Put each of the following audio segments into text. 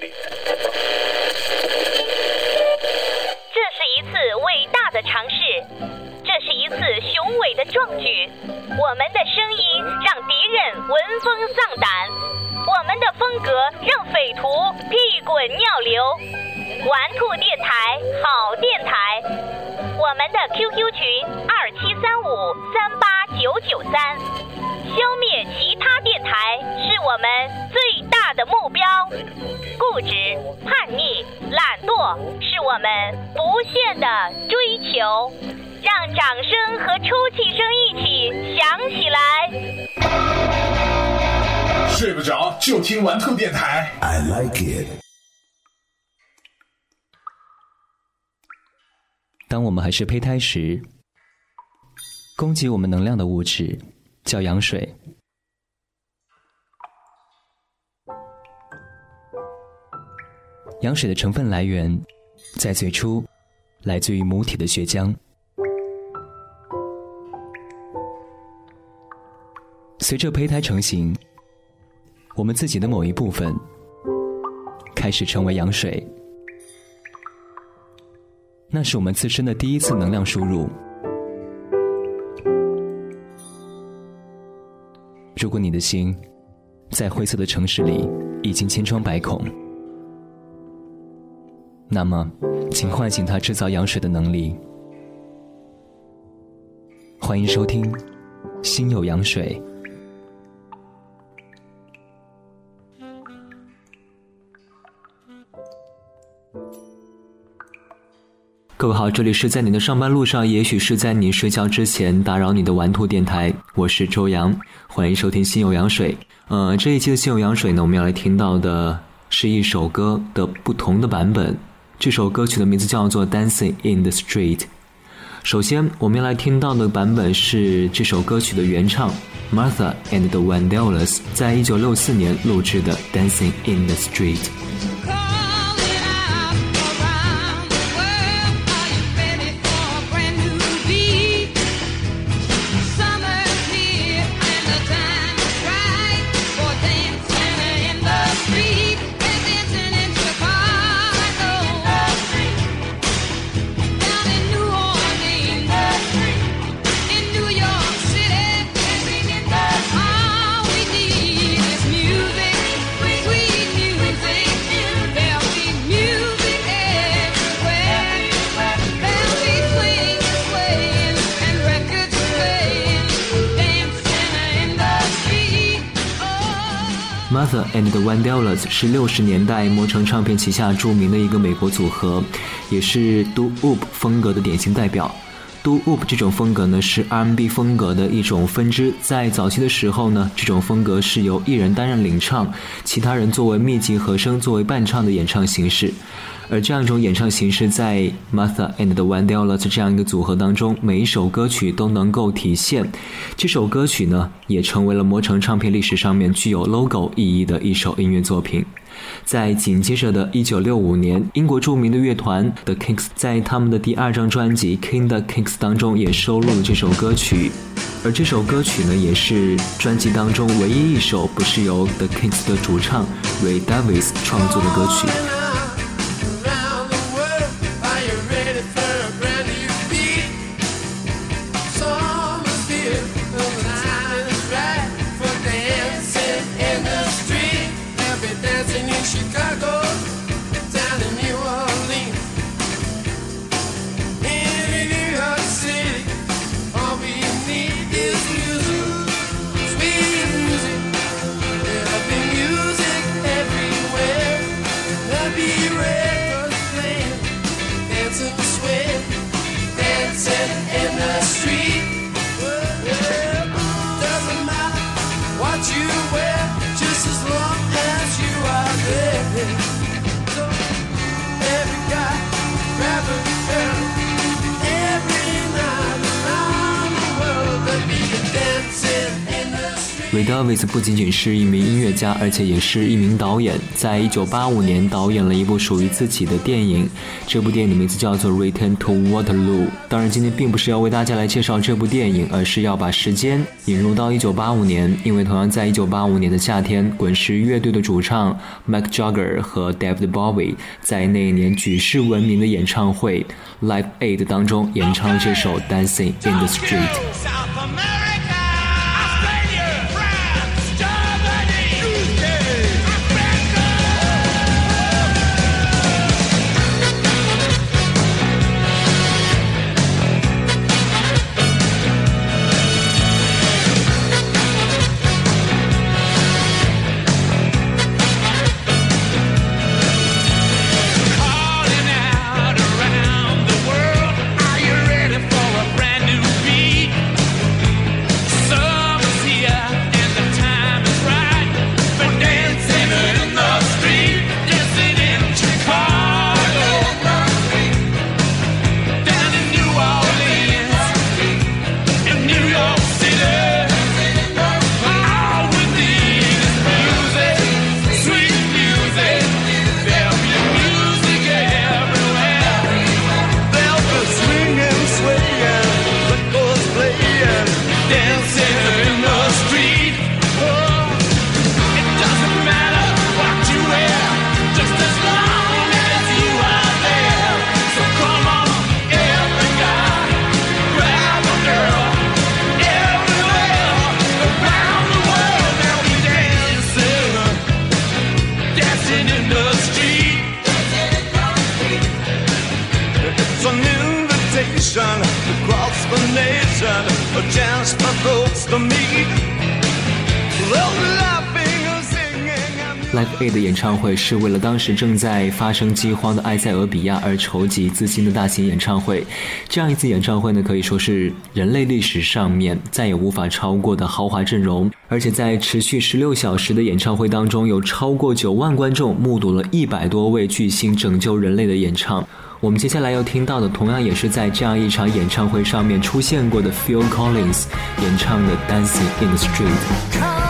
这是一次伟大的尝试，这是一次雄伟的壮举。我们的声音让敌人闻风丧胆，我们的风格让匪徒屁滚尿流。玩兔电台，好电台。我们的 QQ 群二七三五三八九九三。消灭其他电台是我们最的目标。固执、叛逆、懒惰是我们不懈的追求。让掌声和抽气声一起响起来。睡不着就听玩兔电台。I like it. 当我们还是胚胎时，供给我们能量的物质叫羊水。羊水的成分来源，在最初来自于母体的血浆。随着胚胎成型，我们自己的某一部分开始成为羊水。那是我们自身的第一次能量输入。如果你的心在灰色的城市里已经千疮百孔，那么，请唤醒它制造羊水的能力。欢迎收听《心有羊水》。各位好，这里是在你的上班路上，也许是在你睡觉之前打扰你的玩兔电台，我是周洋，欢迎收听《心有羊水》。呃，这一期的《心有羊水》呢，我们要来听到的是一首歌的不同的版本。这首歌曲的名字叫做《Dancing in the Street》。首先，我们要来听到的版本是这首歌曲的原唱 Martha and the Vandellas 在一九六四年录制的《Dancing in the Street》。The and the Vandellas 是六十年代魔城唱片旗下著名的一个美国组合，也是 do oop 风格的典型代表。Do oop 这种风格呢是 R&B 风格的一种分支，在早期的时候呢，这种风格是由艺人担任领唱，其他人作为密集和声作为伴唱的演唱形式。而这样一种演唱形式，在 Martha and the Vandellas 这样一个组合当中，每一首歌曲都能够体现。这首歌曲呢，也成为了魔城唱片历史上面具有 logo 意义的一首音乐作品。在紧接着的1965年，英国著名的乐团 The Kinks 在他们的第二张专辑《King the Kinks》当中也收录了这首歌曲。而这首歌曲呢，也是专辑当中唯一一首不是由 The Kinks 的主唱 Ray Davies 创作的歌曲。Dancing in the street. The street. Ray Davis 不仅仅是一名音乐家，而且也是一名导演。在一九八五年，导演了一部属于自己的电影，这部电影的名字叫做《Return to Waterloo》。当然，今天并不是要为大家来介绍这部电影，而是要把时间引入到一九八五年，因为同样在一九八五年的夏天，滚石乐队的主唱 Mike Jagger 和 David Bowie 在那一年举世闻名的演唱会 Live Aid 当中演唱了这首《Dancing in the Street》。Live Aid 演唱会是为了当时正在发生饥荒的埃塞俄比亚而筹集资金的大型演唱会。这样一次演唱会呢，可以说是人类历史上面再也无法超过的豪华阵容。而且在持续十六小时的演唱会当中，有超过九万观众目睹了一百多位巨星拯救人类的演唱。我们接下来要听到的，同样也是在这样一场演唱会上面出现过的 Phil Collins 演唱的《Dancing in the Street》。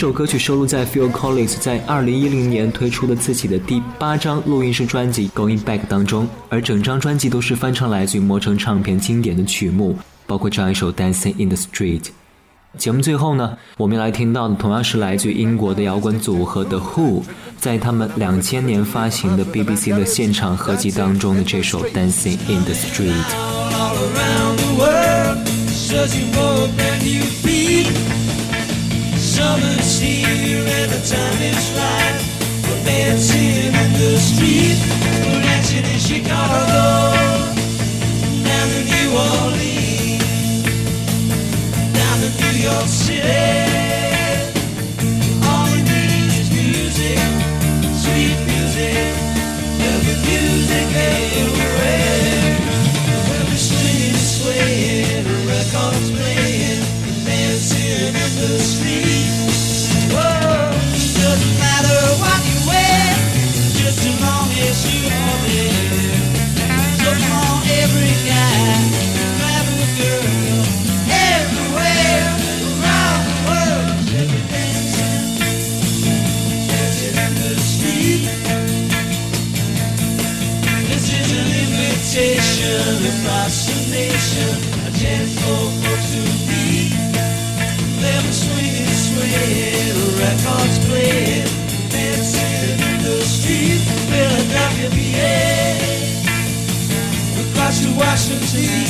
这首歌曲收录在 Phil Collins 在2010年推出的自己的第八张录音室专辑《Going Back》当中，而整张专辑都是翻唱来自于魔城唱片经典的曲目，包括这样一首《Dancing in the Street》。节目最后呢，我们来听到的同样是来自于英国的摇滚组合 The Who，在他们两千年发行的 BBC 的现场合集当中的这首《Dancing in the Street》。Summer's here and the time is right for dancing in the street. We're dancing in Chicago, down to New Orleans, down to New York City. see.